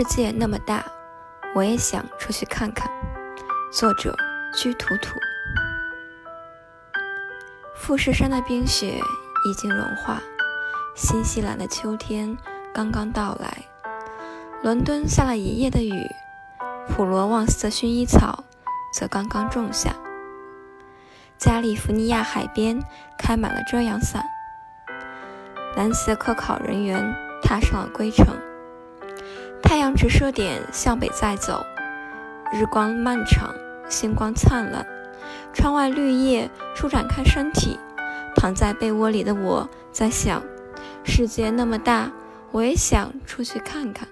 世界那么大，我也想出去看看。作者：居图图。富士山的冰雪已经融化，新西兰的秋天刚刚到来。伦敦下了一夜的雨，普罗旺斯的薰衣草则刚刚种下。加利福尼亚海边开满了遮阳伞。南极科考人员踏上了归程。太阳直射点向北在走，日光漫长，星光灿烂。窗外绿叶舒展开身体，躺在被窝里的我在想：世界那么大，我也想出去看看。